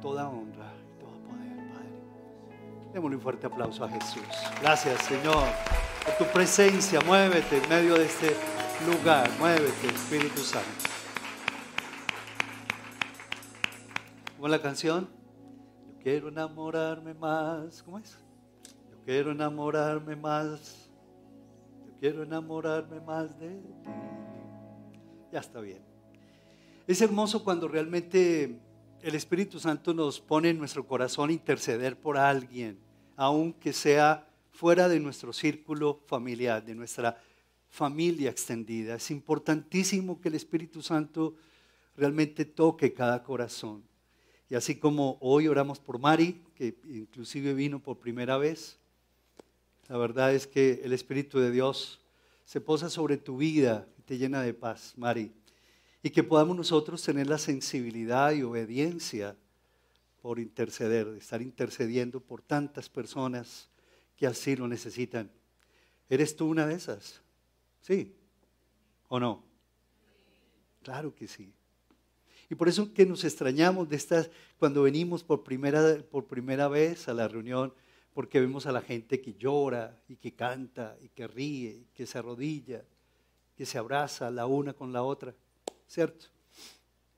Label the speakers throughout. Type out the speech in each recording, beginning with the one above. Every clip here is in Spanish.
Speaker 1: toda honra y todo poder, Padre. Démosle un fuerte aplauso a Jesús. Gracias, Señor, por tu presencia. Muévete en medio de este lugar. Muévete, Espíritu Santo. ¿Cómo es la canción? Yo quiero enamorarme más. ¿Cómo es? Yo quiero enamorarme más. Yo quiero enamorarme más de ti. Ya está bien. Es hermoso cuando realmente el Espíritu Santo nos pone en nuestro corazón interceder por alguien, aunque sea fuera de nuestro círculo familiar, de nuestra familia extendida. Es importantísimo que el Espíritu Santo realmente toque cada corazón. Y así como hoy oramos por Mari, que inclusive vino por primera vez, la verdad es que el Espíritu de Dios se posa sobre tu vida y te llena de paz, Mari. Y que podamos nosotros tener la sensibilidad y obediencia por interceder, estar intercediendo por tantas personas que así lo necesitan. ¿Eres tú una de esas? ¿Sí? ¿O no? Claro que sí. Y por eso que nos extrañamos de estas, cuando venimos por primera, por primera vez a la reunión, porque vemos a la gente que llora y que canta y que ríe y que se arrodilla, que se abraza la una con la otra. ¿Cierto?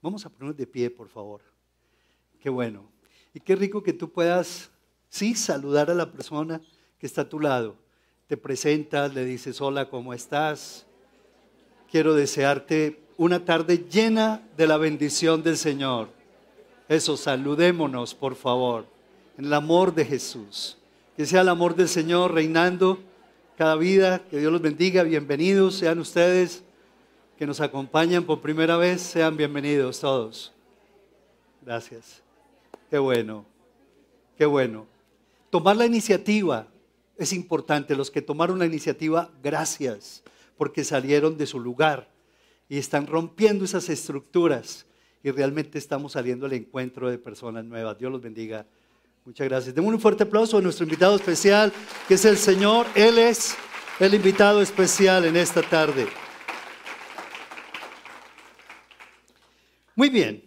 Speaker 1: Vamos a ponernos de pie, por favor. Qué bueno. Y qué rico que tú puedas, sí, saludar a la persona que está a tu lado. Te presentas, le dices, hola, ¿cómo estás? Quiero desearte una tarde llena de la bendición del Señor. Eso, saludémonos, por favor, en el amor de Jesús. Que sea el amor del Señor reinando cada vida. Que Dios los bendiga. Bienvenidos sean ustedes que nos acompañan por primera vez, sean bienvenidos todos. Gracias. Qué bueno, qué bueno. Tomar la iniciativa es importante. Los que tomaron la iniciativa, gracias, porque salieron de su lugar y están rompiendo esas estructuras y realmente estamos saliendo al encuentro de personas nuevas. Dios los bendiga. Muchas gracias. Demos un fuerte aplauso a nuestro invitado especial, que es el Señor. Él es el invitado especial en esta tarde. Muy bien,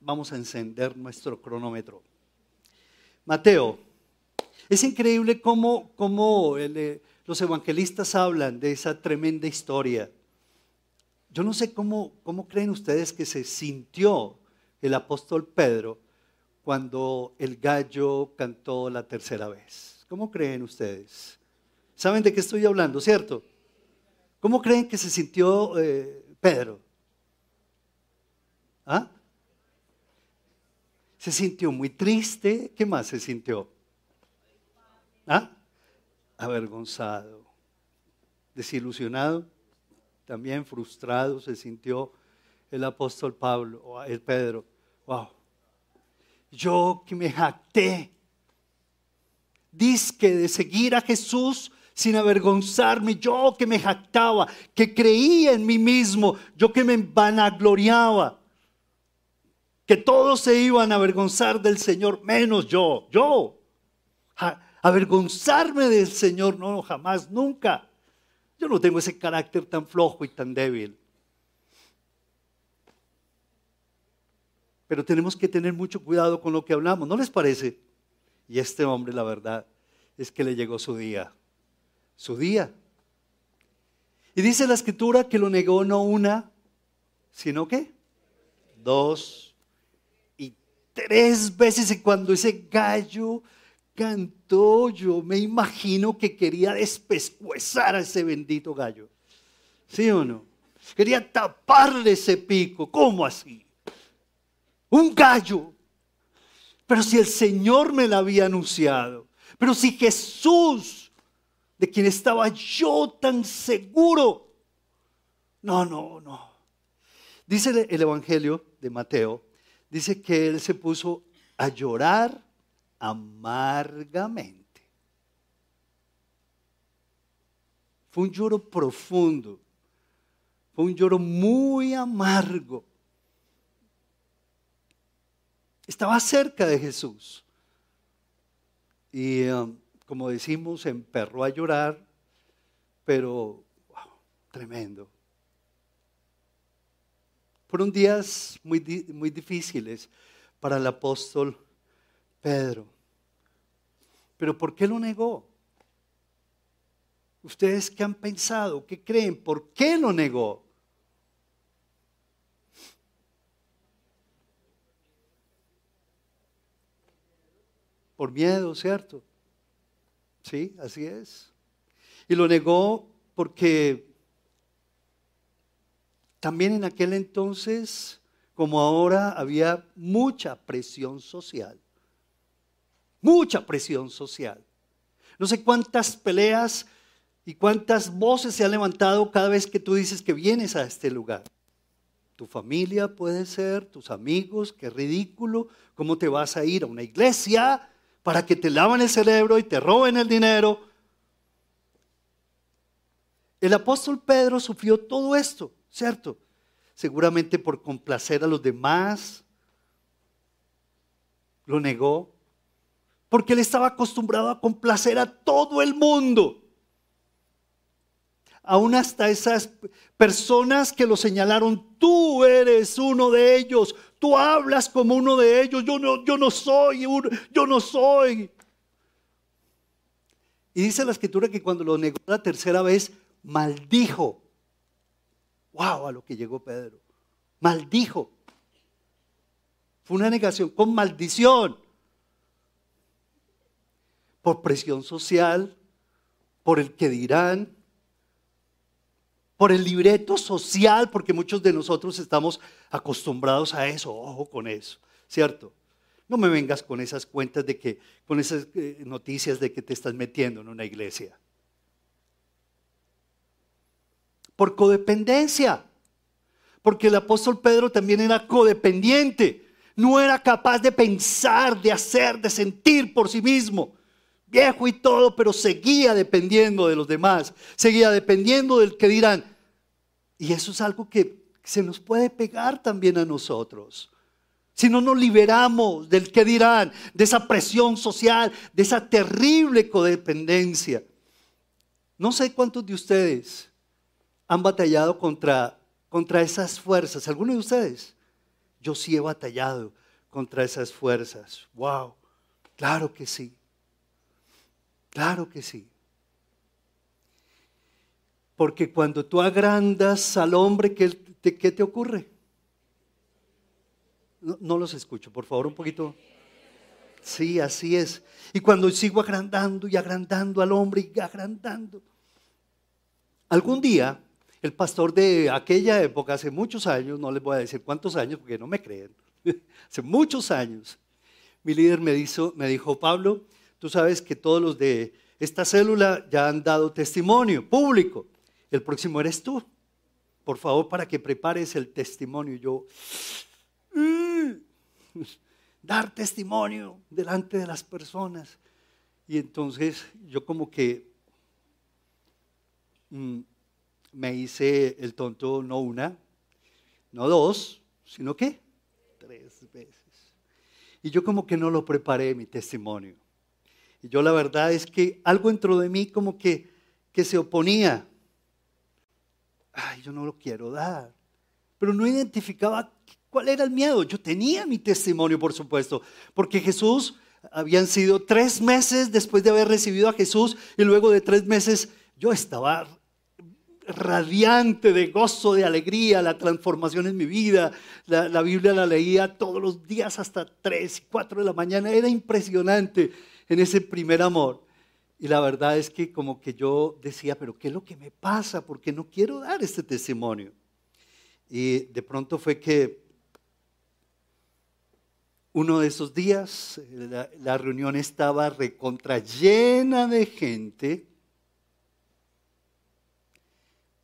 Speaker 1: vamos a encender nuestro cronómetro. Mateo, es increíble cómo, eh, los evangelistas hablan de esa tremenda historia. Yo no sé cómo, cómo creen ustedes que se sintió el apóstol Pedro cuando el gallo cantó la tercera vez. ¿Cómo creen ustedes? ¿Saben de qué estoy hablando, cierto? ¿Cómo creen que se sintió eh, Pedro? ¿Ah? Se sintió muy triste. ¿Qué más se sintió? ¿Ah? Avergonzado, desilusionado, también frustrado se sintió el apóstol Pablo, el Pedro. Wow. Yo que me jacté, disque de seguir a Jesús sin avergonzarme, yo que me jactaba, que creía en mí mismo, yo que me vanagloriaba que todos se iban a avergonzar del Señor, menos yo, yo. avergonzarme del Señor, no, jamás, nunca. Yo no tengo ese carácter tan flojo y tan débil. Pero tenemos que tener mucho cuidado con lo que hablamos, ¿no les parece? Y este hombre, la verdad, es que le llegó su día. Su día. Y dice la escritura que lo negó no una, sino que dos tres veces y cuando ese gallo cantó, yo me imagino que quería despescuezar a ese bendito gallo. ¿Sí o no? Quería taparle ese pico. ¿Cómo así? Un gallo. Pero si el Señor me lo había anunciado, pero si Jesús, de quien estaba yo tan seguro, no, no, no. Dice el Evangelio de Mateo dice que él se puso a llorar amargamente. Fue un lloro profundo, fue un lloro muy amargo. Estaba cerca de Jesús. Y um, como decimos, emperró a llorar, pero tremendo. Fueron días muy, muy difíciles para el apóstol Pedro. Pero ¿por qué lo negó? ¿Ustedes qué han pensado? ¿Qué creen? ¿Por qué lo negó? Por miedo, ¿cierto? Sí, así es. Y lo negó porque también en aquel entonces, como ahora, había mucha presión social. Mucha presión social. No sé cuántas peleas y cuántas voces se han levantado cada vez que tú dices que vienes a este lugar. Tu familia puede ser, tus amigos, qué ridículo, cómo te vas a ir a una iglesia para que te lavan el cerebro y te roben el dinero. El apóstol Pedro sufrió todo esto, ¿cierto? Seguramente por complacer a los demás. Lo negó. Porque él estaba acostumbrado a complacer a todo el mundo. Aún hasta esas personas que lo señalaron, tú eres uno de ellos, Tú hablas como uno de ellos. Yo no, yo no soy, yo no soy. Y dice la escritura que cuando lo negó la tercera vez, maldijo. Wow, a lo que llegó Pedro. Maldijo. Fue una negación con maldición. Por presión social, por el que dirán, por el libreto social, porque muchos de nosotros estamos acostumbrados a eso, ojo con eso, ¿cierto? No me vengas con esas cuentas de que, con esas eh, noticias de que te estás metiendo en una iglesia. Por codependencia, porque el apóstol Pedro también era codependiente, no era capaz de pensar, de hacer, de sentir por sí mismo viejo y todo, pero seguía dependiendo de los demás, seguía dependiendo del que dirán. Y eso es algo que se nos puede pegar también a nosotros. Si no nos liberamos del que dirán, de esa presión social, de esa terrible codependencia. No sé cuántos de ustedes han batallado contra, contra esas fuerzas. ¿Algunos de ustedes? Yo sí he batallado contra esas fuerzas. ¡Wow! Claro que sí. Claro que sí. Porque cuando tú agrandas al hombre, ¿qué te, qué te ocurre? No, los escucho, por favor, un poquito. Sí, así es. Y cuando sigo agrandando y agrandando al hombre y agrandando. Algún día, el pastor de aquella época, hace muchos años, no les voy a decir cuántos años porque no me creen, hace muchos años, mi líder me, dijo, Pablo, Tú sabes que todos los de esta célula ya han dado testimonio público. El próximo eres tú. Por favor, para que prepares el testimonio. Yo, mm, dar testimonio delante de las personas. Y entonces yo como que mm, me hice el tonto no una, no dos, sino que tres veces. Y yo como que no lo preparé mi testimonio. Y yo la verdad es que algo entró de mí como que, que se oponía. Ay, yo no lo quiero dar. Pero no identificaba cuál era el miedo. Yo tenía mi testimonio, por supuesto, porque Jesús, habían sido tres meses después de haber recibido a Jesús y luego de tres meses yo estaba radiante de gozo, de alegría, la transformación en mi vida. La, la Biblia la leía todos los días hasta tres y cuatro de la mañana. Era impresionante en ese primer amor. Y la verdad es que como que yo decía, pero ¿qué es lo que me pasa? Porque no quiero dar este testimonio. Y de pronto fue que uno de esos días la, reunión estaba recontra llena de gente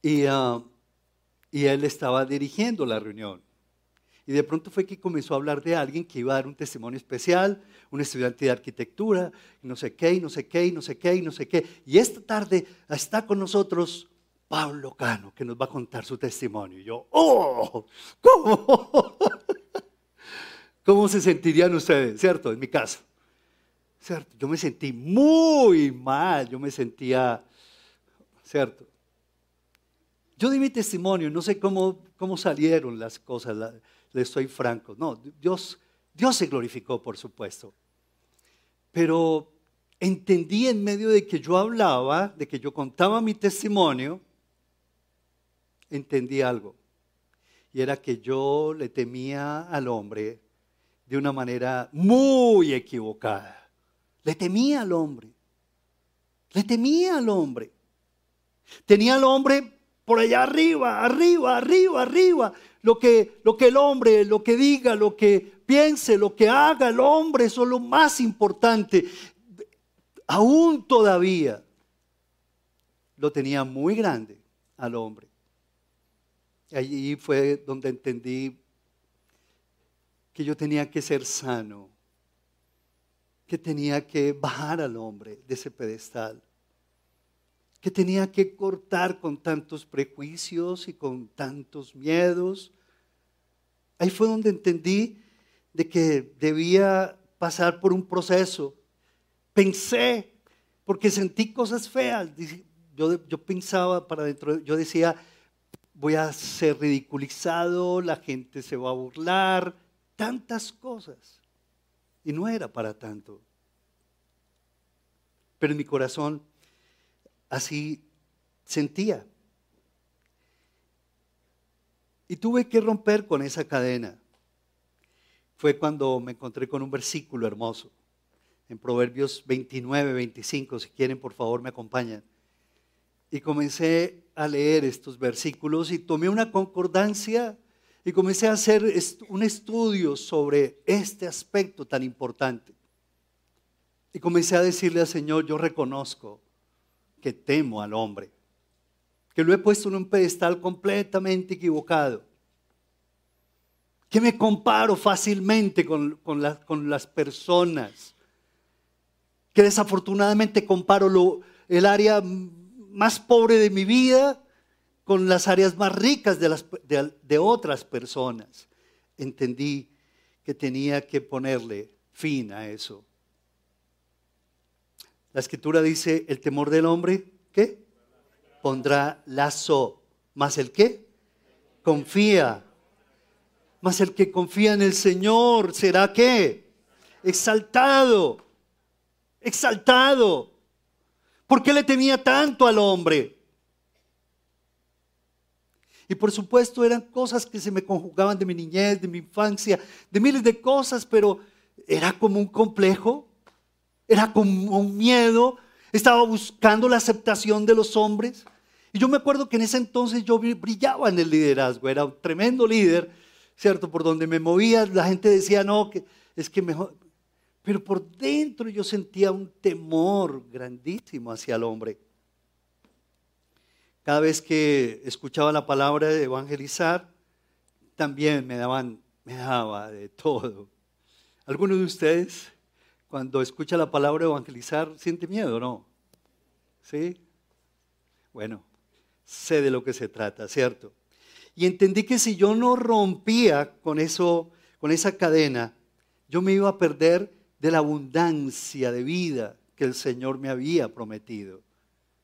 Speaker 1: y, ah, y él estaba dirigiendo la reunión. Y de pronto fue que comenzó a hablar de alguien que iba a dar un testimonio especial, un estudiante de arquitectura, no sé qué, y no sé qué, y no sé qué, y no sé qué. Y esta tarde está con nosotros Pablo Cano, que nos va a contar su testimonio. Y yo, ¡oh! ¿Cómo? ¿Cómo se sentirían ustedes, cierto? En mi caso. ¿Cierto? Yo me sentí muy mal, yo me sentía, ¿cierto? Yo di mi testimonio, no sé cómo, cómo salieron las cosas, le estoy franco. No, Dios, Dios se glorificó, por supuesto. Pero entendí en medio de que yo hablaba, de que yo contaba mi testimonio, entendí algo. Y era que yo le temía al hombre de una manera muy equivocada. Le temía al hombre. Le temía al hombre. Tenía al hombre por allá arriba, arriba, arriba, arriba. Lo que, lo que el hombre, lo que diga, lo que piense, lo que haga el hombre, eso es lo más importante. Aún todavía lo tenía muy grande al hombre. Allí fue donde entendí que yo tenía que ser sano, que tenía que bajar al hombre de ese pedestal que tenía que cortar con tantos prejuicios y con tantos miedos. Ahí fue donde entendí de que debía pasar por un proceso. Pensé, porque sentí cosas feas. Yo, yo pensaba para dentro, yo decía, voy a ser ridiculizado, la gente se va a burlar, tantas cosas. Y no era para tanto. Pero en mi corazón así sentía. Y tuve que romper con esa cadena. Fue cuando me encontré con un versículo hermoso. En Proverbios 29, 25, si quieren por favor me acompañan. Y comencé a leer estos versículos y tomé una concordancia y comencé a hacer un estudio sobre este aspecto tan importante. Y comencé a decirle al Señor, yo reconozco que temo al hombre, que lo he puesto en un pedestal completamente equivocado, que me comparo fácilmente con, las personas, que desafortunadamente comparo el área más pobre de mi vida con las áreas más ricas de otras personas. Entendí que tenía que ponerle fin a eso. La escritura dice, el temor del hombre, ¿qué? Pondrá lazo. ¿Más el qué? Confía. Más el que confía en el Señor será qué? Exaltado. Exaltado. ¿Por qué le temía tanto al hombre? Y por supuesto eran cosas que se me conjugaban de mi niñez, de mi infancia, de miles de cosas, pero era como un complejo era como un miedo, estaba buscando la aceptación de los hombres. Y yo me acuerdo que en ese entonces yo brillaba en el liderazgo, era un tremendo líder, ¿cierto? Por donde me movía, la gente decía, no, que es que mejor... Pero por dentro yo sentía un temor grandísimo hacia el hombre. Cada vez que escuchaba la palabra de evangelizar, también me daban, me daba de todo. ¿Alguno de ustedes cuando escucha la palabra evangelizar, siente miedo, ¿no? ¿Sí? Bueno, sé de lo que se trata, ¿cierto? Y entendí que si yo no rompía con eso, con esa cadena, yo me iba a perder de la abundancia de vida que el Señor me había prometido.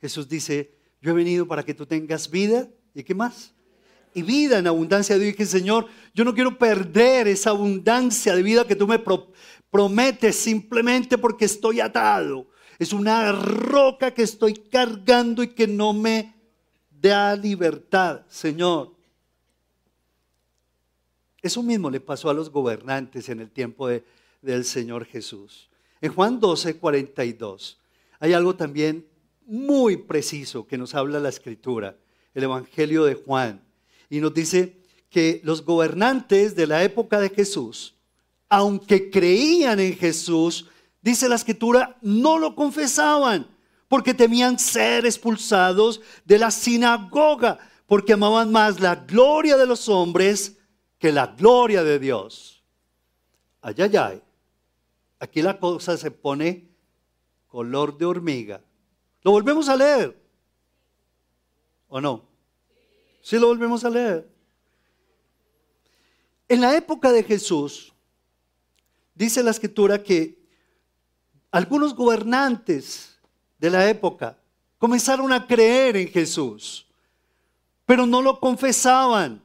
Speaker 1: Jesús dice, yo he venido para que tú tengas vida, ¿y qué más? Y vida en abundancia. Yo dije, Señor, yo no quiero perder esa abundancia de vida que tú me, promete simplemente porque estoy atado. Es una roca que estoy cargando y que no me da libertad, Señor. Eso mismo le pasó a los gobernantes en el tiempo del Señor Jesús. En Juan 12, 42, hay algo también muy preciso que nos habla la Escritura, el Evangelio de Juan. Y nos dice que los gobernantes de la época de Jesús aunque creían en Jesús, dice la escritura, no lo confesaban porque temían ser expulsados de la sinagoga, porque amaban más la gloria de los hombres que la gloria de Dios. Ay, ay, ay. Aquí la cosa se pone color de hormiga. ¿Lo volvemos a leer? ¿O no? Sí, lo volvemos a leer. En la época de Jesús, dice la escritura que algunos gobernantes de la época comenzaron a creer en Jesús. pero no lo confesaban.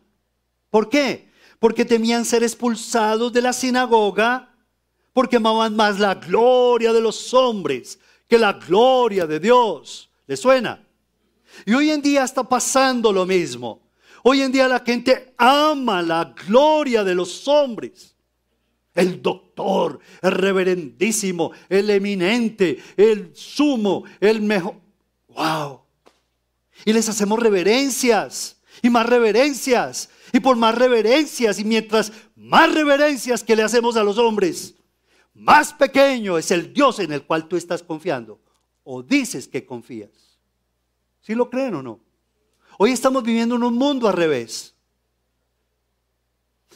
Speaker 1: ¿Por qué? Porque temían ser expulsados de la sinagoga, porque amaban más la gloria de los hombres que la gloria de Dios. ¿Le suena? Y hoy en día está pasando lo mismo. Hoy en día la gente ama la gloria de los hombres. El doctor, el reverendísimo, el eminente, el sumo, el mejor. ¡Wow! Y les hacemos reverencias y más reverencias y por más reverencias y mientras más reverencias que le hacemos a los hombres, más pequeño es el Dios en el cual tú estás confiando o dices que confías. ¿Sí lo creen o no? Hoy estamos viviendo en un mundo al revés.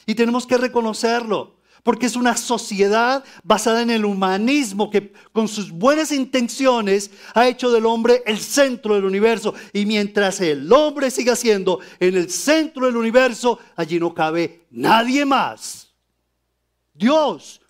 Speaker 1: Y tenemos que reconocerlo, porque es una sociedad basada en el humanismo que con sus buenas intenciones ha hecho del hombre el centro del universo. Y mientras el hombre siga siendo en el centro del universo, allí no cabe nadie más. Dios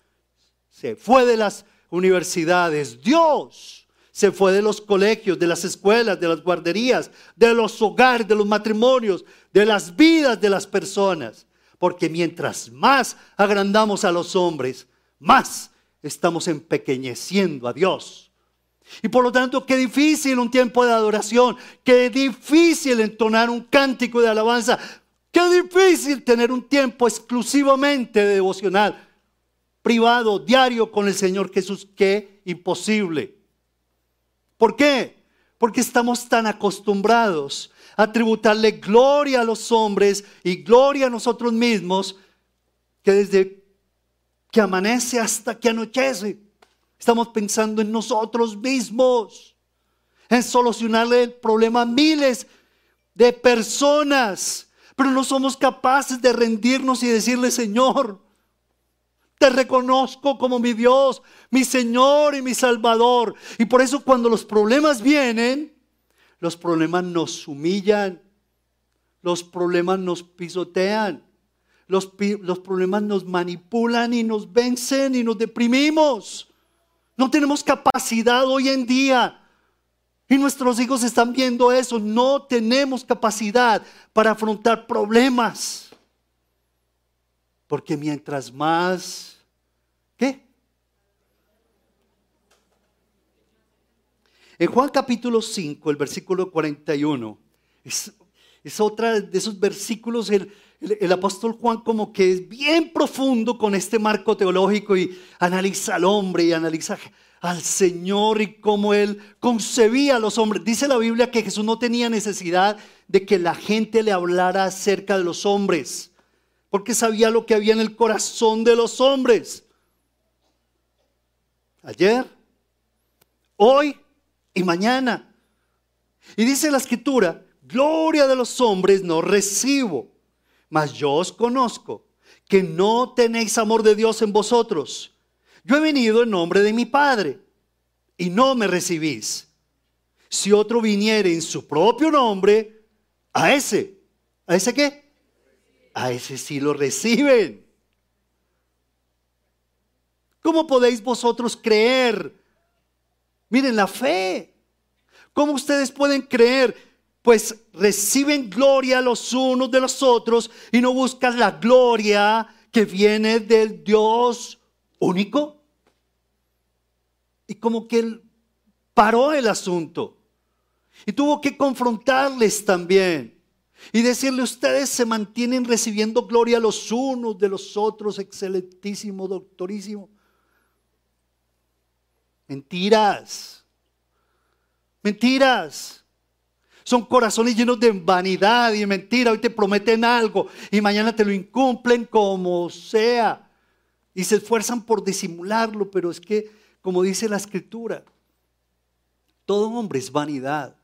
Speaker 1: se fue de las universidades. Dios se fue de los colegios, de las escuelas, de las guarderías, de los hogares, de los matrimonios, de las vidas de las personas. Porque mientras más agrandamos a los hombres, más estamos empequeñeciendo a Dios. Y por lo tanto, qué difícil un tiempo de adoración, qué difícil entonar un cántico de alabanza, qué difícil tener un tiempo exclusivamente de devocional, privado, diario con el Señor Jesús, qué imposible. ¿Por qué? Porque estamos tan acostumbrados a tributarle gloria a los hombres y gloria a nosotros mismos que desde que amanece hasta que anochece estamos pensando en nosotros mismos, en solucionarle el problema a miles de personas, pero no somos capaces de rendirnos y decirle, Señor, te reconozco como mi Dios, mi Señor y mi Salvador. Y por eso cuando los problemas vienen, los problemas nos humillan, los problemas nos pisotean, los, los problemas nos manipulan y nos vencen y nos deprimimos. No tenemos capacidad hoy en día. Y nuestros hijos están viendo eso. No tenemos capacidad para afrontar problemas. Porque mientras más, ¿qué? En Juan capítulo 5, el versículo 41, es, es otra de esos versículos, el, el, apóstol Juan como que es bien profundo con este marco teológico y analiza al hombre y analiza al Señor y cómo Él concebía a los hombres. Dice la Biblia que Jesús no tenía necesidad de que la gente le hablara acerca de los hombres porque sabía lo que había en el corazón de los hombres. Ayer, hoy y mañana. Y dice la escritura, gloria de los hombres no recibo, mas yo os conozco, que no tenéis amor de Dios en vosotros. Yo he venido en nombre de mi Padre y no me recibís. Si otro viniere en su propio nombre, a ese, ¿a ese qué? a ese sí lo reciben. ¿Cómo podéis vosotros creer? Miren la fe. ¿Cómo ustedes pueden creer? Pues reciben gloria los unos de los otros y no buscan la gloria que viene del Dios único. Y como que él paró el asunto y tuvo que confrontarles también. Y decirle, ustedes se mantienen recibiendo gloria los unos de los otros, excelentísimo, doctorísimo. Mentiras. Mentiras. Son corazones llenos de vanidad y mentira. Hoy te prometen algo y mañana te lo incumplen como sea. Y se esfuerzan por disimularlo, pero es que, como dice la escritura, todo hombre es vanidad.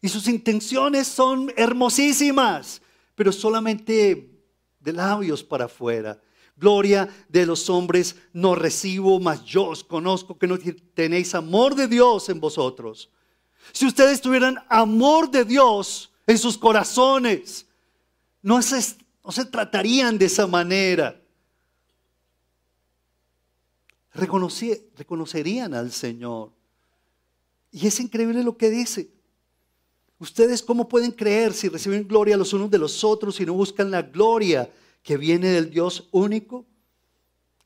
Speaker 1: Y sus intenciones son hermosísimas, pero solamente de labios para afuera. Gloria de los hombres no recibo, mas yo os conozco que no tenéis amor de Dios en vosotros. Si ustedes tuvieran amor de Dios en sus corazones, no se, no se tratarían de esa manera. reconocerían al Señor. Y es increíble lo que dice. ¿Ustedes cómo pueden creer si reciben gloria los unos de los otros y no buscan la gloria que viene del Dios único?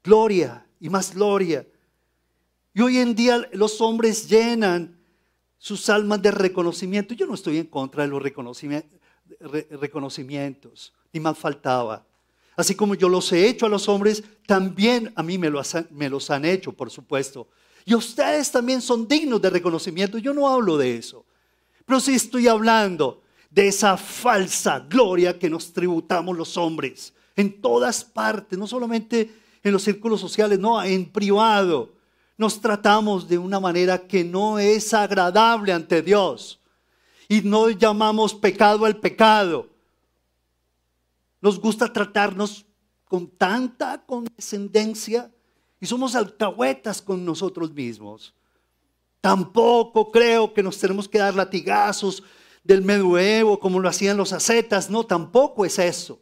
Speaker 1: Gloria y más gloria. Y hoy en día los hombres llenan sus almas de reconocimiento. Yo no estoy en contra de los reconocimientos, ni más faltaba. Así como yo los he hecho a los hombres, también a mí me los, han, me los han hecho, por supuesto. Y ustedes también son dignos de reconocimiento. Yo no hablo de eso. Pero sí estoy hablando de esa falsa gloria que nos tributamos los hombres en todas partes, no solamente en los círculos sociales, no, en privado. Nos tratamos de una manera que no es agradable ante Dios. Y no llamamos pecado al pecado. Nos gusta tratarnos con tanta condescendencia y somos alcahuetas con nosotros mismos. Tampoco creo que nos tenemos que dar latigazos del medioevo como lo hacían los ascetas. No, tampoco es eso.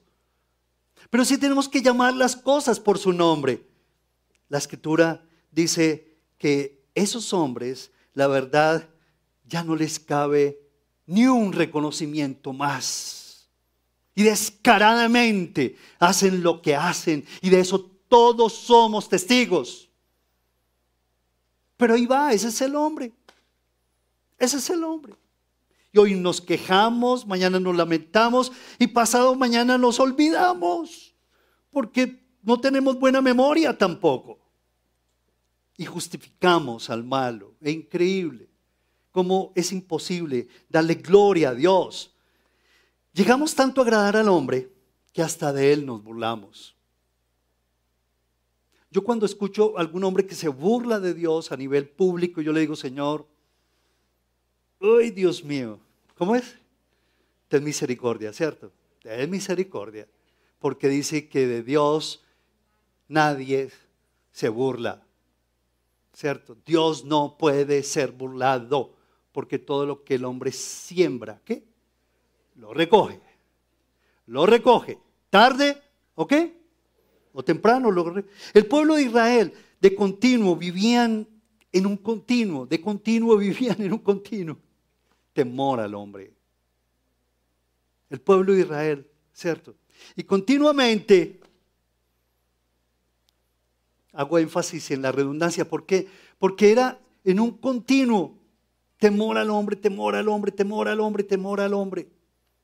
Speaker 1: Pero sí tenemos que llamar las cosas por su nombre. La escritura dice que esos hombres, la verdad, ya no les cabe ni un reconocimiento más. Y descaradamente hacen lo que hacen. Y de eso todos somos testigos. Pero ahí va, ese es el hombre. Ese es el hombre. Y hoy nos quejamos, mañana nos lamentamos y pasado mañana nos olvidamos. Porque no tenemos buena memoria tampoco. Y justificamos al malo. Es increíble cómo es imposible darle gloria a Dios. Llegamos tanto a agradar al hombre que hasta de él nos burlamos. Yo cuando escucho a algún hombre que se burla de Dios a nivel público, yo le digo, Señor, ¡ay Dios mío! ¿Cómo es? Ten misericordia, ¿cierto? Ten misericordia. Porque dice que de Dios nadie se burla. ¿Cierto? Dios no puede ser burlado porque todo lo que el hombre siembra, ¿qué? Lo recoge. Lo recoge. Tarde, ¿ok? o temprano. El pueblo de Israel de continuo vivían en un continuo, de continuo vivían en un continuo temor al hombre. El pueblo de Israel, ¿cierto? Y continuamente, hago énfasis en la redundancia, ¿por qué? Porque era en un continuo temor al hombre, temor al hombre, temor al hombre, temor al hombre.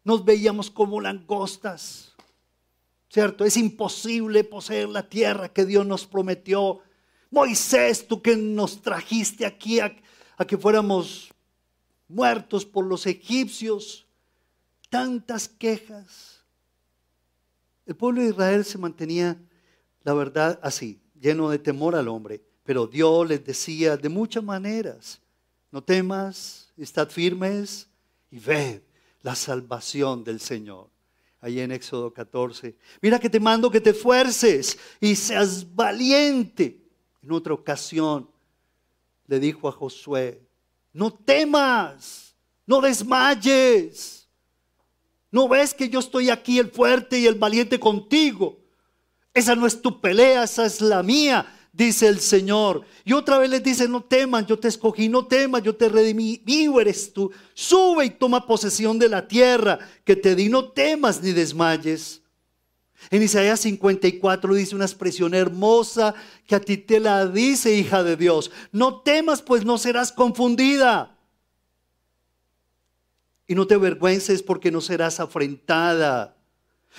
Speaker 1: Nos veíamos como langostas. ¿cierto? Es imposible poseer la tierra que Dios nos prometió. Moisés, tú que nos trajiste aquí a, que fuéramos muertos por los egipcios, tantas quejas. El pueblo de Israel se mantenía, la verdad, así, lleno de temor al hombre, pero Dios les decía de muchas maneras, no temas, estad firmes y ved la salvación del Señor ahí en Éxodo 14. Mira que te mando que te esfuerces y seas valiente. En otra ocasión le dijo a Josué, no temas, no desmayes. ¿No ves que yo estoy aquí el fuerte y el valiente contigo? Esa no es tu pelea, esa es la mía dice el Señor. Y otra vez les dice, no teman, yo te escogí, no temas, yo te redimí, vivo eres tú. Sube y toma posesión de la tierra que te di, no temas ni desmayes. En Isaías 54 dice una expresión hermosa que a ti te la dice, hija de Dios. No temas, pues no serás confundida. Y no te avergüences porque no serás afrentada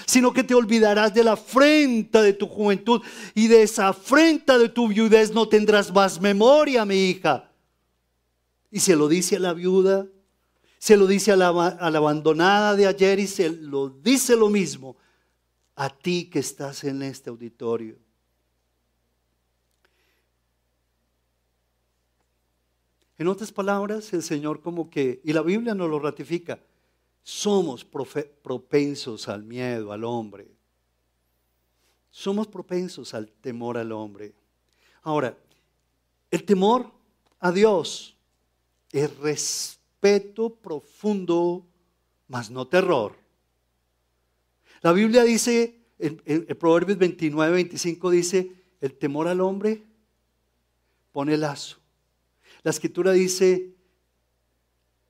Speaker 1: sino que te olvidarás de la afrenta de tu juventud y de esa afrenta de tu viudez no tendrás más memoria, mi hija. Y se lo dice a la viuda, se lo dice a la, a la abandonada de ayer y se lo dice lo mismo a ti que estás en este auditorio. En otras palabras, el Señor como que, y la Biblia nos lo ratifica, somos propensos al miedo, al hombre. Somos propensos al temor al hombre. Ahora, el temor a Dios es respeto profundo, mas no terror. La Biblia dice, en, Proverbios 29, 25 dice, el temor al hombre pone lazo. La escritura dice,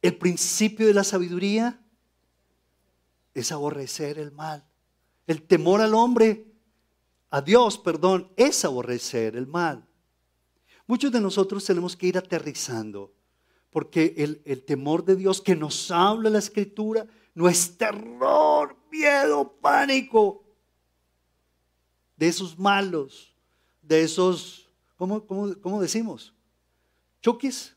Speaker 1: El principio de la sabiduría es aborrecer el mal. El temor al hombre, a Dios, perdón, es aborrecer el mal. Muchos de nosotros tenemos que ir aterrizando, porque el, el temor de Dios que nos habla la escritura no es terror, miedo, pánico de esos malos, de esos, ¿cómo, cómo, decimos? ¿Choquis?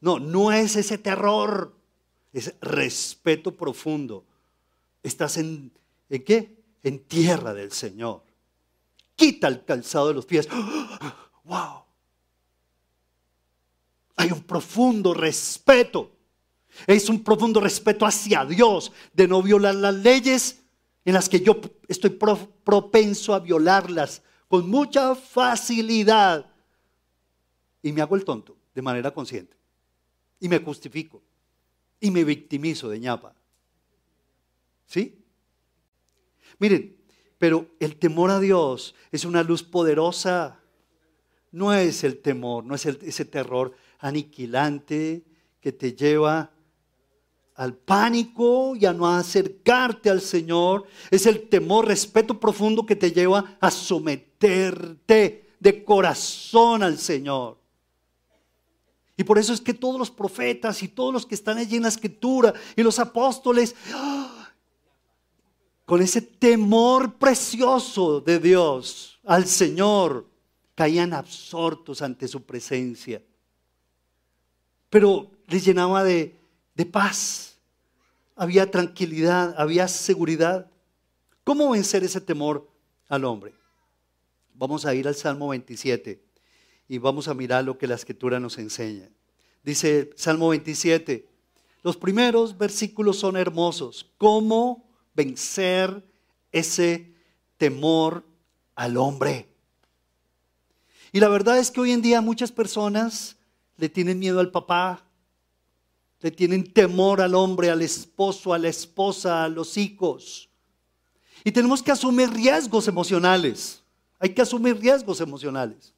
Speaker 1: No, no es ese terror, es respeto profundo. Estás en, ¿en qué? En tierra del Señor. Quita el calzado de los pies. ¡Wow! Hay un profundo respeto. Es un profundo respeto hacia Dios de no violar las leyes en las que yo estoy propenso a violarlas con mucha facilidad. Y me hago el tonto de manera consciente. Y me justifico. Y me victimizo de ñapa. ¿Sí? Miren, pero el temor a Dios es una luz poderosa. No es el temor, no es ese terror aniquilante que te lleva al pánico y a no acercarte al Señor. Es el temor, respeto profundo que te lleva a someterte de corazón al Señor. Y por eso es que todos los profetas y todos los que están allí en la escritura y los apóstoles, con ese temor precioso de Dios al Señor, caían absortos ante su presencia. Pero les llenaba de, de paz había tranquilidad, había seguridad. ¿Cómo vencer ese temor al hombre? Vamos a ir al Salmo 27 y vamos a mirar lo que la escritura nos enseña. Dice Salmo 27, los primeros versículos son hermosos. ¿Cómo vencer ese temor al hombre? Y la verdad es que hoy en día muchas personas le tienen miedo al papá, le tienen temor al hombre, al esposo, a la esposa, a los hijos. Y tenemos que asumir riesgos emocionales. Hay que asumir riesgos emocionales.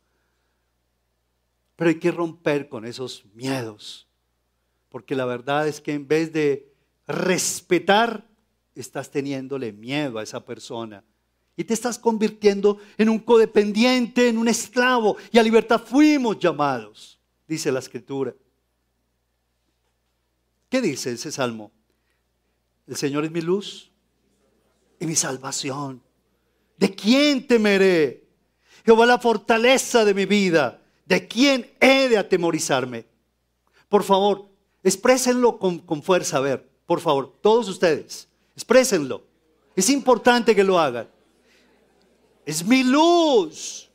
Speaker 1: Pero hay que romper con esos miedos. Porque la verdad es que en vez de respetar, estás teniéndole miedo a esa persona. Y te estás convirtiendo en un codependiente, en un esclavo. Y a libertad fuimos llamados, dice la escritura. ¿Qué dice ese salmo? El Señor es mi luz y mi salvación. ¿De quién temeré? Jehová la fortaleza de mi vida. ¿De quién he de atemorizarme? Por favor, exprésenlo con, con fuerza. A ver, por favor, todos ustedes, exprésenlo. Es importante que lo hagan. Es mi luz.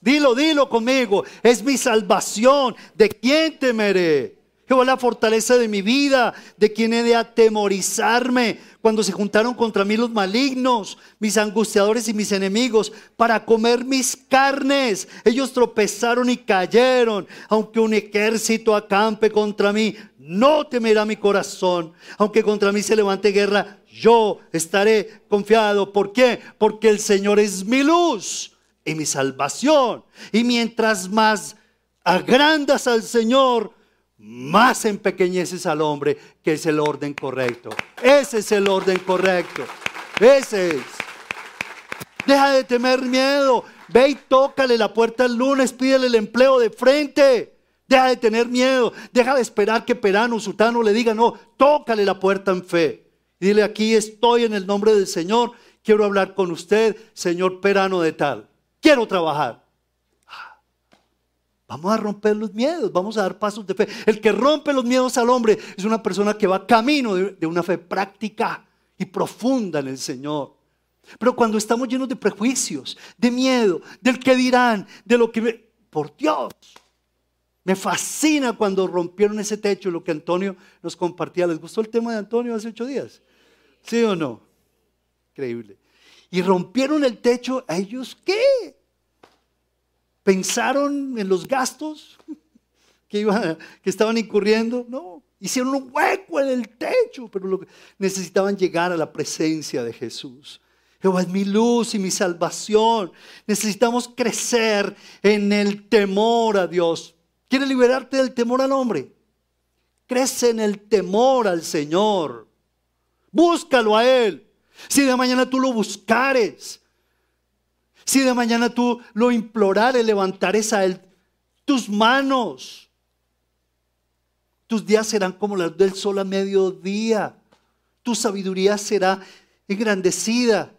Speaker 1: Dilo, dilo conmigo. Es mi salvación. ¿De quién temeré? Jehová la fortaleza de mi vida, de quien he de atemorizarme. Cuando se juntaron contra mí los malignos, mis angustiadores y mis enemigos, para comer mis carnes, ellos tropezaron y cayeron. Aunque un ejército acampe contra mí, no temerá mi corazón. Aunque contra mí se levante guerra, yo estaré confiado. ¿Por qué? Porque el Señor es mi luz y mi salvación. Y mientras más agrandas al Señor, más empequeñeces al hombre, que es el orden correcto. Ese es el orden correcto. Ese es. Deja de temer miedo. Ve y tócale la puerta el lunes, pídele el empleo de frente. Deja de tener miedo. Deja de esperar que Perano, Sultano le diga, no, tócale la puerta en fe. dile, aquí estoy en el nombre del Señor. Quiero hablar con usted, señor Perano de tal. Quiero trabajar. Vamos a romper los miedos, vamos a dar pasos de fe. El que rompe los miedos al hombre es una persona que va camino de, una fe práctica y profunda en el Señor. Pero cuando estamos llenos de prejuicios, de miedo, del que dirán, de lo que... Por Dios, me fascina cuando rompieron ese techo, lo que Antonio nos compartía. ¿Les gustó el tema de Antonio hace ocho días? ¿Sí o no? Increíble. Y rompieron el techo, ¿a ellos qué? ¿Pensaron en los gastos que, que estaban incurriendo? No, hicieron un hueco en el techo, pero lo necesitaban llegar a la presencia de Jesús. Jehová es mi luz y mi salvación. Necesitamos crecer en el temor a Dios. ¿Quieres liberarte del temor al hombre? Crece en el temor al Señor. Búscalo a Él. Si de mañana tú lo buscares, si de mañana tú lo implorares, levantares a Él tus manos, tus días serán como las del sol a mediodía. Tu sabiduría será engrandecida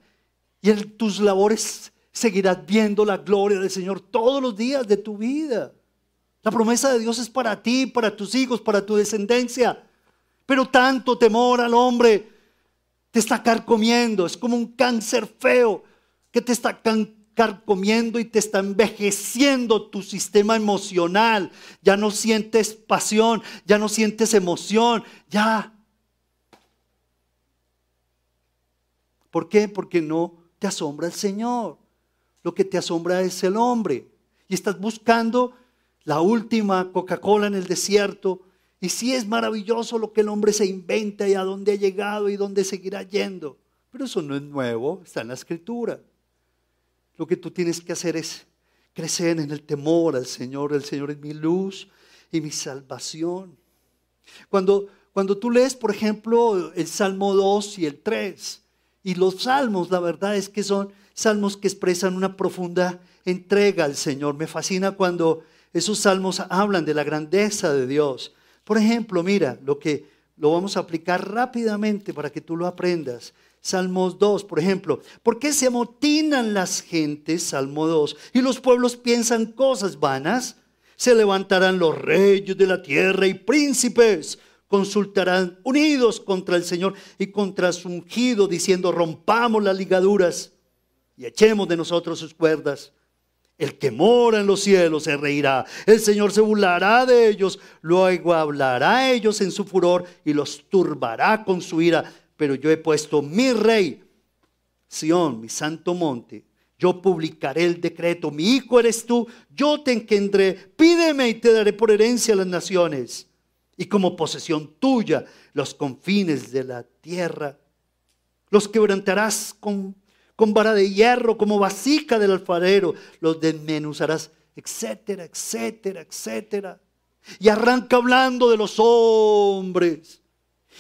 Speaker 1: y en tus labores seguirás viendo la gloria del Señor todos los días de tu vida. La promesa de Dios es para ti, para tus hijos, para tu descendencia. Pero tanto temor al hombre te está carcomiendo. Es como un cáncer feo que te está carcomiendo y te está envejeciendo tu sistema emocional. Ya no sientes pasión, ya no sientes emoción, ya. ¿Por qué? Porque no te asombra el Señor. Lo que te asombra es el hombre. Y estás buscando la última Coca-Cola en el desierto. Y sí es maravilloso lo que el hombre se inventa y a dónde ha llegado y dónde seguirá yendo. Pero eso no es nuevo, está en la escritura. Lo que tú tienes que hacer es crecer en el temor al Señor. El Señor es mi luz y mi salvación. Cuando, cuando tú lees, por ejemplo, el Salmo 2 y el 3, y los salmos, la verdad es que son salmos que expresan una profunda entrega al Señor. Me fascina cuando esos salmos hablan de la grandeza de Dios. Por ejemplo, mira, lo que lo vamos a aplicar rápidamente para que tú lo aprendas. Salmos 2, por ejemplo, ¿por qué se amotinan las gentes? Salmo 2, y los pueblos piensan cosas vanas. Se levantarán los reyes de la tierra y príncipes consultarán unidos contra el Señor y contra su ungido, diciendo, rompamos las ligaduras y echemos de nosotros sus cuerdas. El que mora en los cielos se reirá. El Señor se burlará de ellos. Luego hablará a ellos en su furor y los turbará con su ira. Pero yo he puesto mi rey, Sión, mi santo monte. Yo publicaré el decreto. Mi hijo eres tú. Yo te engendré. Pídeme y te daré por herencia a las naciones. Y como posesión tuya los confines de la tierra. Los quebrantarás con con vara de hierro, como vasija del alfarero, los desmenuzarás, etcétera, etcétera, etcétera. Y arranca hablando de los hombres.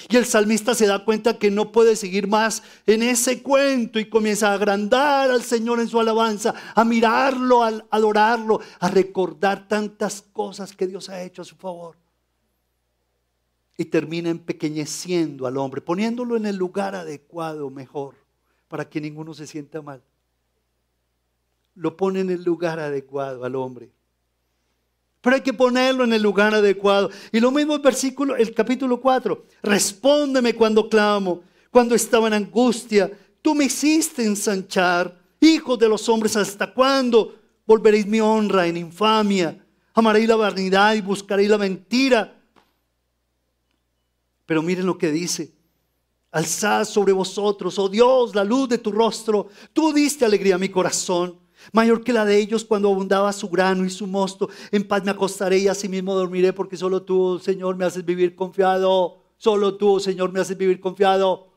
Speaker 1: Y el salmista se da cuenta que no puede seguir más en ese cuento y comienza a agrandar al Señor en su alabanza, a mirarlo, a adorarlo, a recordar tantas cosas que Dios ha hecho a su favor. Y termina empequeñeciendo al hombre, poniéndolo en el lugar adecuado mejor para que ninguno se sienta mal. Lo pone en el lugar adecuado al hombre. Pero hay que ponerlo en el lugar adecuado. Y lo mismo el versículo, el capítulo 4. Respóndeme cuando clamo, cuando estaba en angustia. Tú me hiciste ensanchar. Hijos de los hombres, ¿hasta cuándo volveréis mi honra en infamia? Amaréis la vanidad y buscaréis la mentira. Pero miren lo que dice. Alzad sobre vosotros, oh Dios, la luz de tu rostro. Tú diste alegría a mi corazón, mayor que la de ellos cuando abundaba su grano y su mosto. En paz me acostaré y asimismo dormiré, porque solo tú, Señor, me haces vivir confiado. Solo tú, Señor, me haces vivir confiado.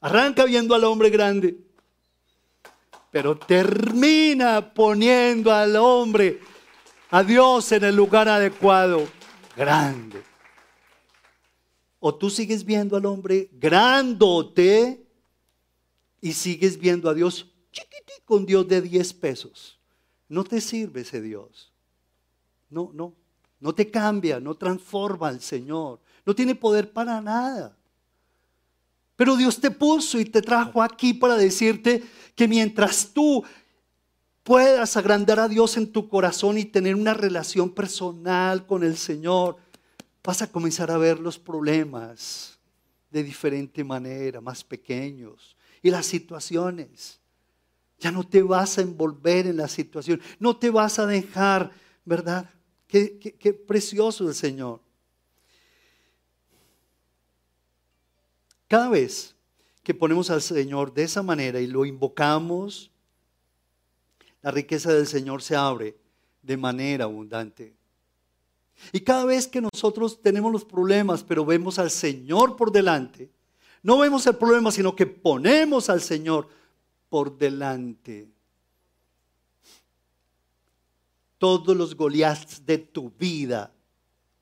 Speaker 1: Arranca viendo al hombre grande, pero termina poniendo al hombre, a Dios en el lugar adecuado, grande. O tú sigues viendo al hombre grandote y sigues viendo a Dios chiquitico, un Dios de 10 pesos. No te sirve ese Dios. No, no. No te cambia, no transforma al Señor. No tiene poder para nada. Pero Dios te puso y te trajo aquí para decirte que mientras tú puedas agrandar a Dios en tu corazón y tener una relación personal con el Señor, vas a comenzar a ver los problemas de diferente manera, más pequeños, y las situaciones. Ya no te vas a envolver en la situación, no te vas a dejar, ¿verdad? Qué, precioso el Señor. Cada vez que ponemos al Señor de esa manera y lo invocamos, la riqueza del Señor se abre de manera abundante. Y cada vez que nosotros tenemos los problemas, pero vemos al Señor por delante, no vemos el problema, sino que ponemos al Señor por delante. Todos los Goliaths de tu vida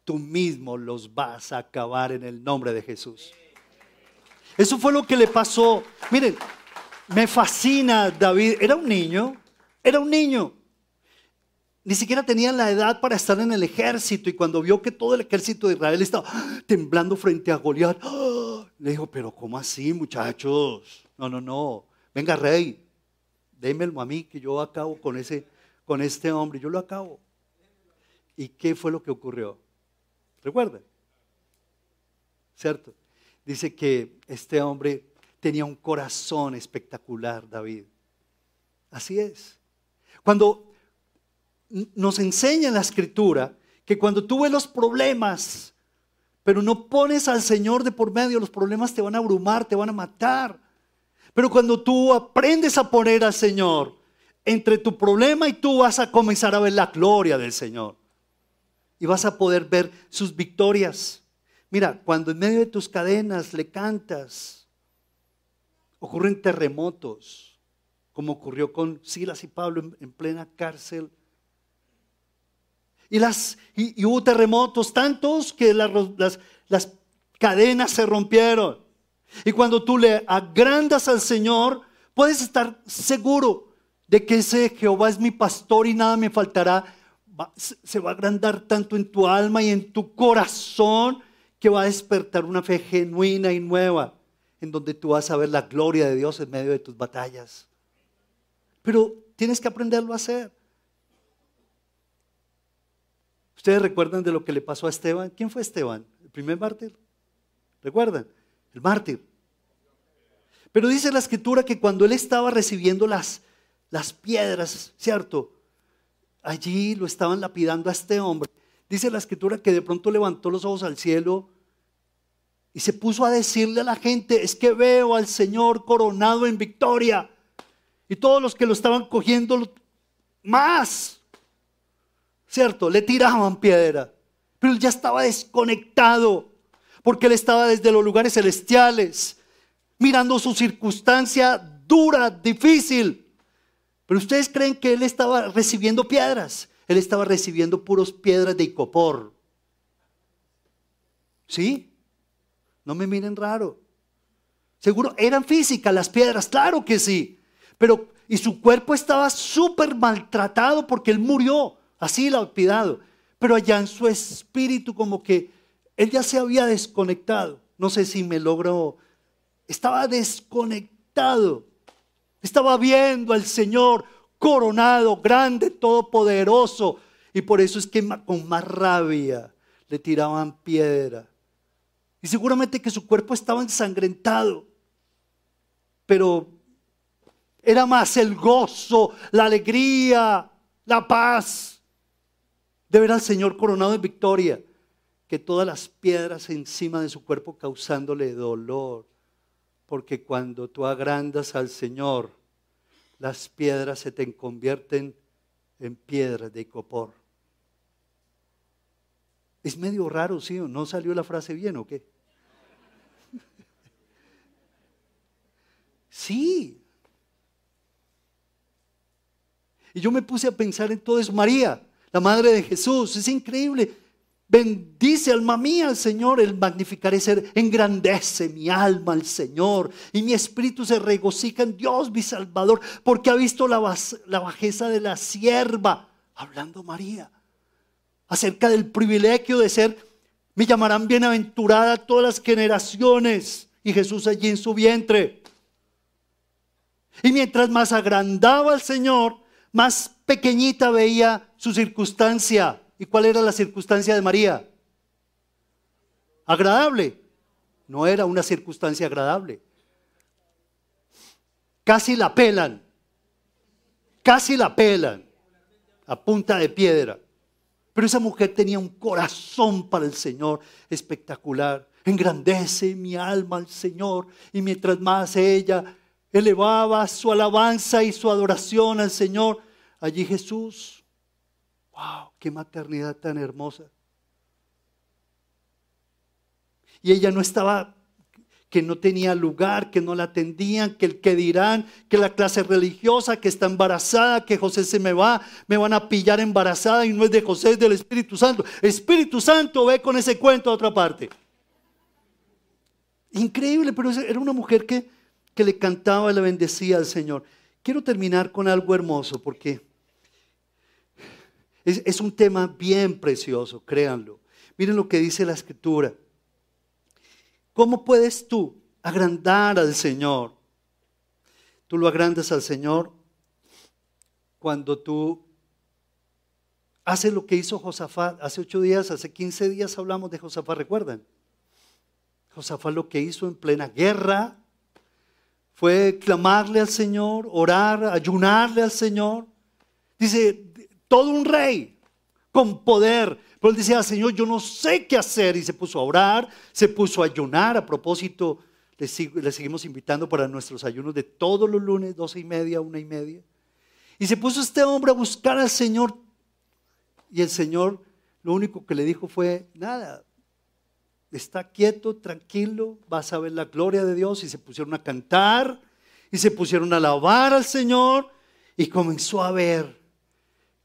Speaker 1: tú mismo los vas a acabar en el nombre de Jesús. Eso fue lo que le pasó. Miren, me fascina David. Era un niño, era un niño. Ni siquiera tenía la edad para estar en el ejército y cuando vio que todo el ejército de Israel estaba temblando frente a Goliat, le dijo, pero ¿cómo así muchachos? No, no, no. Venga rey, démelo a mí que yo acabo con, ese, con este hombre. Yo lo acabo. ¿Y qué fue lo que ocurrió? Recuerden. ¿Cierto? Dice que este hombre tenía un corazón espectacular, David. Así es. Cuando nos enseña la escritura que cuando tú ves los problemas, pero no pones al Señor de por medio, los problemas te van a abrumar, te van a matar. Pero cuando tú aprendes a poner al Señor entre tu problema y tú vas a comenzar a ver la gloria del Señor. Y vas a poder ver sus victorias. Mira, cuando en medio de tus cadenas le cantas, ocurren terremotos, como ocurrió con Silas y Pablo en, plena cárcel. Y, las, y, hubo terremotos tantos que las, las cadenas se rompieron. Y cuando tú le agrandas al Señor, puedes estar seguro de que ese Jehová es mi pastor y nada me faltará. se va a agrandar tanto en tu alma y en tu corazón que va a despertar una fe genuina y nueva en donde tú vas a ver la gloria de Dios en medio de tus batallas. Pero tienes que aprenderlo a hacer. ¿Ustedes recuerdan de lo que le pasó a Esteban? ¿Quién fue Esteban? ¿El primer mártir? ¿Recuerdan? El mártir. Pero dice la escritura que cuando él estaba recibiendo las, las piedras, ¿cierto? Allí lo estaban lapidando a este hombre. Dice la escritura que de pronto levantó los ojos al cielo y se puso a decirle a la gente, es que veo al Señor coronado en victoria. Y todos los que lo estaban cogiendo más, ¿cierto? Le tiraban piedra. Pero ya estaba desconectado, porque él estaba desde los lugares celestiales, mirando su circunstancia dura, difícil. Pero ustedes creen que él estaba recibiendo piedras. Él estaba recibiendo puros piedras de icopor. ¿Sí? No me miren raro. Seguro, eran físicas las piedras, claro que sí. Pero, y su cuerpo estaba súper maltratado porque él murió, así lapidado. Pero allá en su espíritu como que él ya se había desconectado. No sé si me logro. Estaba desconectado. Estaba viendo al Señor coronado, grande, todopoderoso. Y por eso es que con más rabia le tiraban piedra. Y seguramente que su cuerpo estaba ensangrentado. Pero era más el gozo, la alegría, la paz de ver al Señor coronado en victoria que todas las piedras encima de su cuerpo causándole dolor. Porque cuando tú agrandas al Señor, las piedras se te convierten en piedras de copor. Es medio raro, ¿sí? ¿No salió la frase bien o qué? Sí. Y yo me puse a pensar en todo eso. María, la madre de Jesús, es increíble. Bendice alma mía al Señor, el magnificaré ser, engrandece mi alma al Señor y mi espíritu se regocija en Dios mi Salvador, porque ha visto la, la bajeza de la sierva, hablando María, acerca del privilegio de ser, me llamarán bienaventurada todas las generaciones y Jesús allí en su vientre. Y mientras más agrandaba al Señor, más pequeñita veía su circunstancia. ¿Y cuál era la circunstancia de María? Agradable. No era una circunstancia agradable. Casi la pelan. Casi la pelan. A punta de piedra. Pero esa mujer tenía un corazón para el Señor espectacular. Engrandece mi alma al Señor. Y mientras más ella elevaba su alabanza y su adoración al Señor, allí Jesús ¡Wow! ¡Qué maternidad tan hermosa! Y ella no estaba que no tenía lugar, que no la atendían, que el que dirán, que la clase religiosa, que está embarazada, que José se me va, me van a pillar embarazada y no es de José, es del Espíritu Santo. Espíritu Santo, ve con ese cuento a otra parte. Increíble, pero era una mujer que, que le cantaba y le bendecía al Señor. Quiero terminar con algo hermoso porque es, un tema bien precioso, créanlo. Miren lo que dice la escritura. ¿Cómo puedes tú agrandar al Señor? Tú lo agrandas al Señor cuando tú haces lo que hizo Josafat. Hace ocho días, hace quince días hablamos de Josafat, ¿recuerdan? Josafat lo que hizo en plena guerra fue clamarle al Señor, orar, ayunarle al Señor. Dice, todo un rey con poder. Pero él decía, Señor, yo no sé qué hacer. Y se puso a orar, se puso a ayunar. A propósito, le, seguimos invitando para nuestros ayunos de todos los lunes, doce y media, una y media. Y se puso este hombre a buscar al Señor. Y el Señor lo único que le dijo fue, nada, está quieto, tranquilo, vas a ver la gloria de Dios. Y se pusieron a cantar y se pusieron a alabar al Señor y comenzó a ver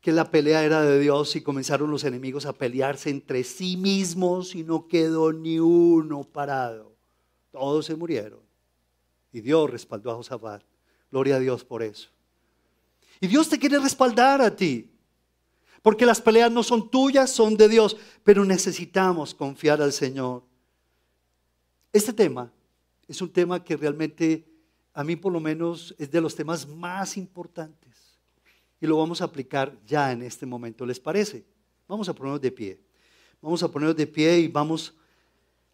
Speaker 1: que la pelea era de Dios y comenzaron los enemigos a pelearse entre sí mismos y no quedó ni uno parado. Todos se murieron. Y Dios respaldó a Josafat. Gloria a Dios por eso. Y Dios te quiere respaldar a ti. Porque las peleas no son tuyas, son de Dios. Pero necesitamos confiar al Señor. Este tema es un tema que realmente a mí por lo menos es de los temas más importantes. Y lo vamos a aplicar ya en este momento, ¿les parece? Vamos a ponernos de pie. Vamos a ponernos de pie y vamos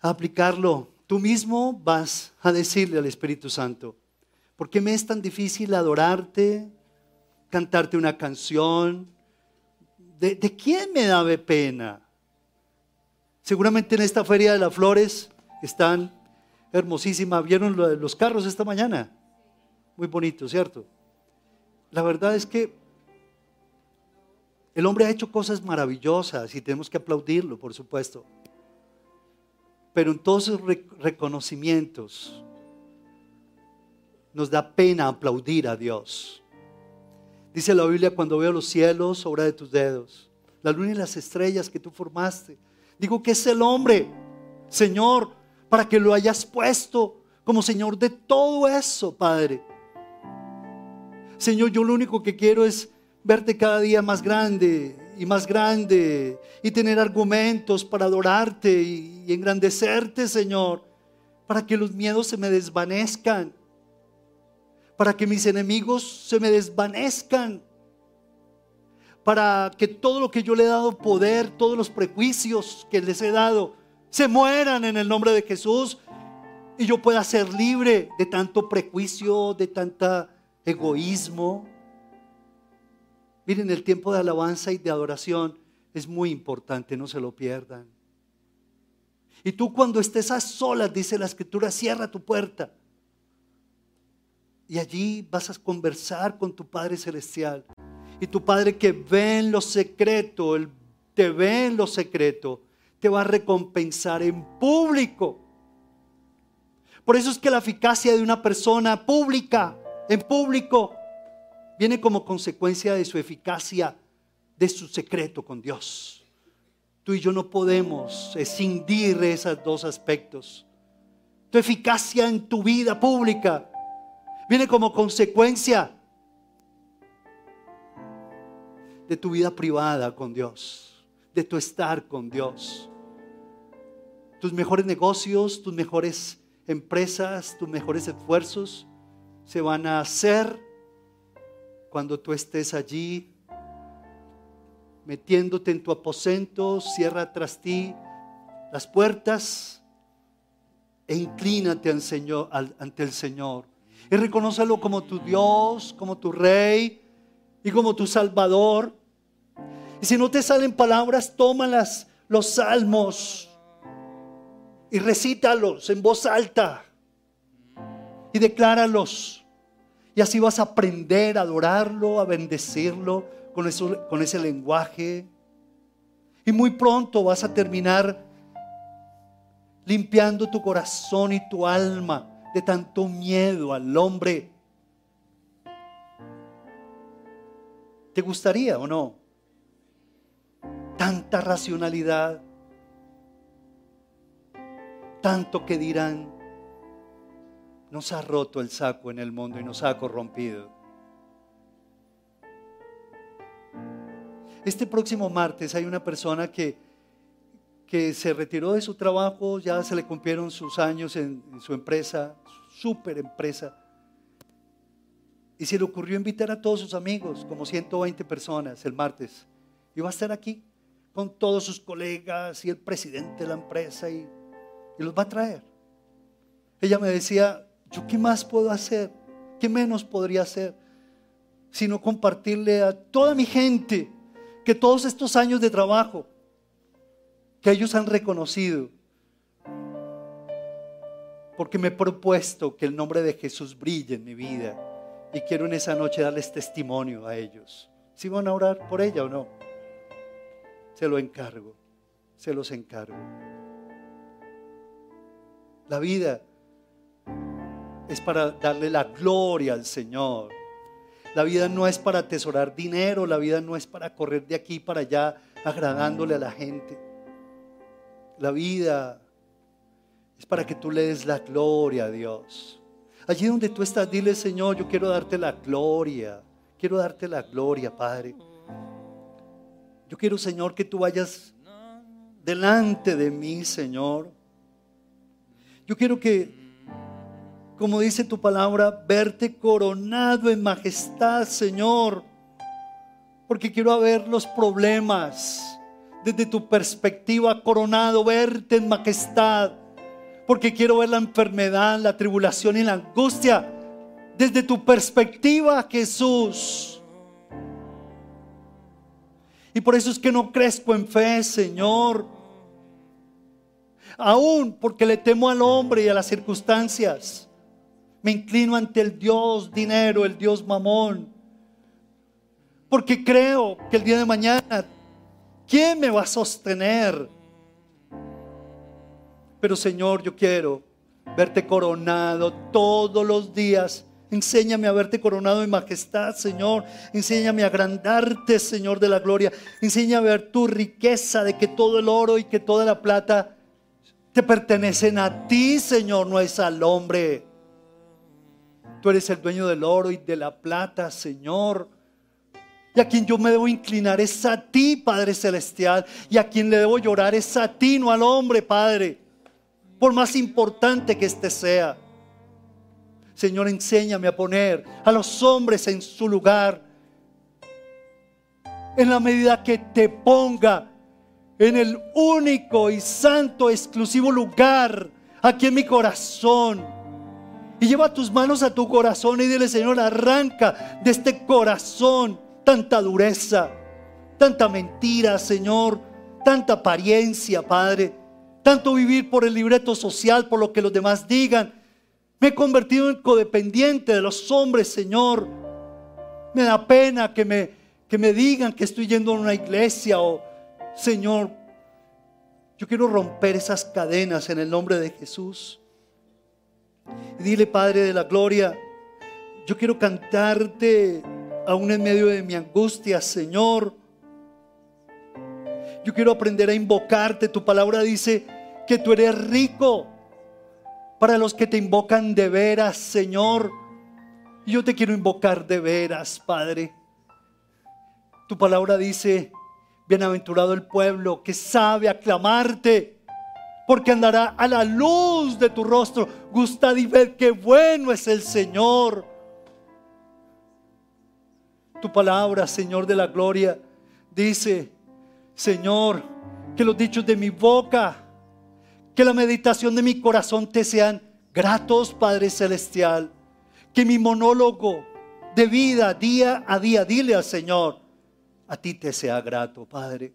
Speaker 1: a aplicarlo. Tú mismo vas a decirle al Espíritu Santo, ¿por qué me es tan difícil adorarte, cantarte una canción? ¿De, quién me da pena? Seguramente en esta feria de las flores están hermosísimas. ¿Vieron los carros esta mañana? Muy bonito, ¿cierto? La verdad es que el hombre ha hecho cosas maravillosas y tenemos que aplaudirlo, por supuesto. Pero en todos esos reconocimientos nos da pena aplaudir a Dios. Dice la Biblia, cuando veo los cielos, obra de tus dedos, la luna y las estrellas que tú formaste. Digo que es el hombre, Señor, para que lo hayas puesto como Señor de todo eso, Padre. Señor, yo lo único que quiero es verte cada día más grande y más grande y tener argumentos para adorarte y, engrandecerte, Señor, para que los miedos se me desvanezcan, para que mis enemigos se me desvanezcan, para que todo lo que yo le he dado poder, todos los prejuicios que les he dado, se mueran en el nombre de Jesús y yo pueda ser libre de tanto prejuicio, de tanta egoísmo. Miren, el tiempo de alabanza y de adoración es muy importante, no se lo pierdan. Y tú cuando estés a solas, dice la escritura, cierra tu puerta. Y allí vas a conversar con tu Padre Celestial. Y tu Padre que ve en lo secreto, te ve en lo secreto, te va a recompensar en público. Por eso es que la eficacia de una persona pública, en público, viene como consecuencia de su eficacia, de su secreto con Dios. Tú y yo no podemos escindir esos dos aspectos. Tu eficacia en tu vida pública viene como consecuencia de tu vida privada con Dios, de tu estar con Dios. Tus mejores negocios, tus mejores empresas, tus mejores esfuerzos se van a hacer cuando tú estés allí metiéndote en tu aposento, cierra tras ti las puertas e inclínate ante el Señor. Y reconócelo como tu Dios, como tu Rey y como tu Salvador. Y si no te salen palabras, tómalas, los salmos, y recítalos en voz alta y decláralos. Y así vas a aprender a adorarlo, a bendecirlo con, eso, con ese lenguaje. Y muy pronto vas a terminar limpiando tu corazón y tu alma de tanto miedo al hombre. ¿Te gustaría o no? Tanta racionalidad, tanto que dirán, nos ha roto el saco en el mundo y nos ha corrompido. Este próximo martes hay una persona que, que se retiró de su trabajo, ya se le cumplieron sus años en, su empresa, súper empresa, y se le ocurrió invitar a todos sus amigos, como 120 personas, el martes. Y va a estar aquí con todos sus colegas y el presidente de la empresa y, y los va a traer. Ella me decía, ¿yo qué más puedo hacer? ¿Qué menos podría hacer? Sino compartirle a toda mi gente que todos estos años de trabajo que ellos han reconocido, porque me he propuesto que el nombre de Jesús brille en mi vida y quiero en esa noche darles testimonio a ellos. ¿Si van a orar por ella o no? Se lo encargo, se los encargo. La vida es para darle la gloria al Señor. La vida no es para atesorar dinero, la vida no es para correr de aquí para allá agradándole a la gente. La vida es para que tú le des la gloria a Dios. Allí donde tú estás, dile, Señor, yo quiero darte la gloria. Quiero darte la gloria, Padre. Yo quiero, Señor, que tú vayas delante de mí, Señor. Yo quiero que como dice tu palabra, verte coronado en majestad, Señor. Porque quiero ver los problemas desde tu perspectiva coronado, verte en majestad. Porque quiero ver la enfermedad, la tribulación y la angustia desde tu perspectiva, Jesús. Y por eso es que no crezco en fe, Señor. Aún porque le temo al hombre y a las circunstancias. Me inclino ante el Dios dinero, el Dios mamón. Porque creo que el día de mañana, ¿quién me va a sostener? Pero Señor, yo quiero verte coronado todos los días. Enséñame a verte coronado en majestad, Señor. Enséñame a agrandarte, Señor de la gloria. Enséñame a ver tu riqueza de que todo el oro y que toda la plata te pertenecen a ti, Señor, no es al hombre. Tú eres el dueño del oro y de la plata, Señor. Y a quien yo me debo inclinar es a ti, Padre Celestial. Y a quien le debo llorar es a ti, no al hombre, Padre. Por más importante que éste sea. Señor, enséñame a poner a los hombres en su lugar. En la medida que te ponga en el único y santo, exclusivo lugar aquí en mi corazón y lleva tus manos a tu corazón y dile, Señor, arranca de este corazón tanta dureza, tanta mentira, Señor, tanta apariencia, Padre, tanto vivir por el libreto social, por lo que los demás digan. Me he convertido en codependiente de los hombres, Señor. Me da pena que me, que me digan que estoy yendo a una iglesia o, Señor, yo quiero romper esas cadenas en el nombre de Jesús. Dile, Padre de la Gloria, yo quiero cantarte aún en medio de mi angustia, Señor. Yo quiero aprender a invocarte. Tu palabra dice que tú eres rico para los que te invocan de veras, Señor. Yo te quiero invocar de veras, Padre. Tu palabra dice, bienaventurado el pueblo que sabe aclamarte porque andará a la luz de tu rostro. Gustad y ver qué bueno es el Señor. Tu palabra, Señor de la gloria, dice, Señor, que los dichos de mi boca, que la meditación de mi corazón te sean gratos, Padre Celestial. Que mi monólogo de vida día a día, dile al Señor, a ti te sea grato, Padre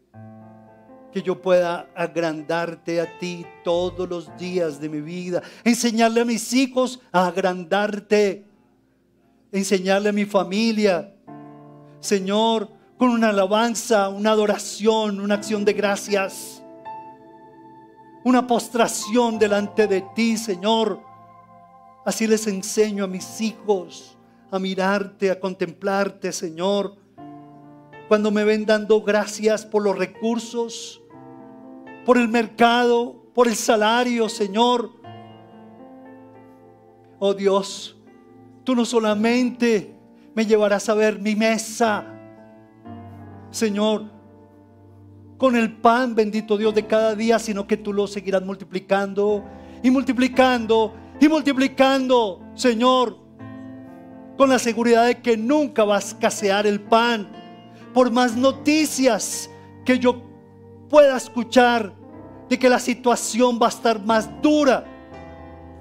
Speaker 1: que yo pueda agrandarte a ti todos los días de mi vida, enseñarle a mis hijos a agrandarte, enseñarle a mi familia, Señor, con una alabanza, una adoración, una acción de gracias. una postración delante de ti, Señor. Así les enseño a mis hijos a mirarte, a contemplarte, Señor. Cuando me ven dando gracias por los recursos, por el mercado, por el salario, Señor. Oh Dios, tú no solamente me llevarás a ver mi mesa, Señor, con el pan, bendito Dios, de cada día, sino que tú lo seguirás multiplicando y multiplicando y multiplicando, Señor, con la seguridad de que nunca va a escasear el pan. Por más noticias que yo pueda escuchar de que la situación va a estar más dura.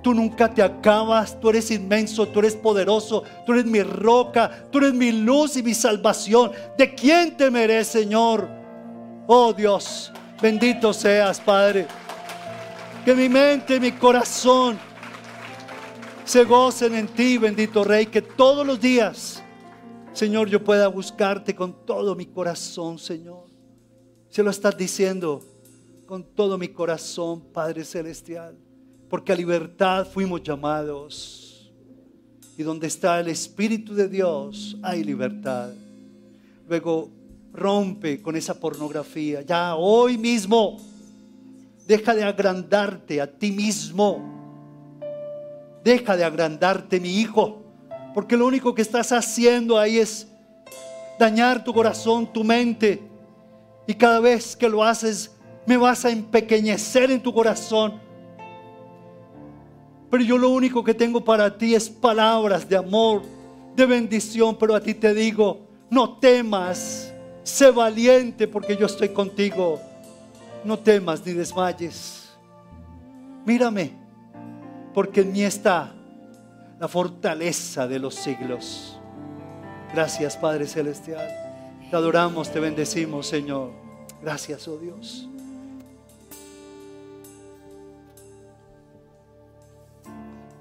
Speaker 1: Tú nunca te acabas, tú eres inmenso, tú eres poderoso, tú eres mi roca, tú eres mi luz y mi salvación. ¿De quién temeré, Señor? Oh Dios, bendito seas, Padre. Que mi mente y mi corazón se gocen en ti, bendito Rey, que todos los días, Señor, yo pueda buscarte con todo mi corazón, Señor. Se lo estás diciendo con todo mi corazón, Padre Celestial, porque a libertad fuimos llamados. Y donde está el Espíritu de Dios hay libertad. Luego rompe con esa pornografía. Ya hoy mismo, deja de agrandarte a ti mismo Deja de agrandarte, mi hijo, porque lo único que estás haciendo ahí es dañar tu corazón, tu mente. Y cada vez que lo haces, me vas a empequeñecer en tu corazón. Pero yo lo único que tengo para ti es palabras de amor, de bendición. Pero a ti te digo, no temas, sé valiente porque yo estoy contigo. No temas ni desmayes. Mírame porque en mí está la fortaleza de los siglos. Gracias Padre Celestial. Te adoramos, te bendecimos Señor. Gracias, oh Dios.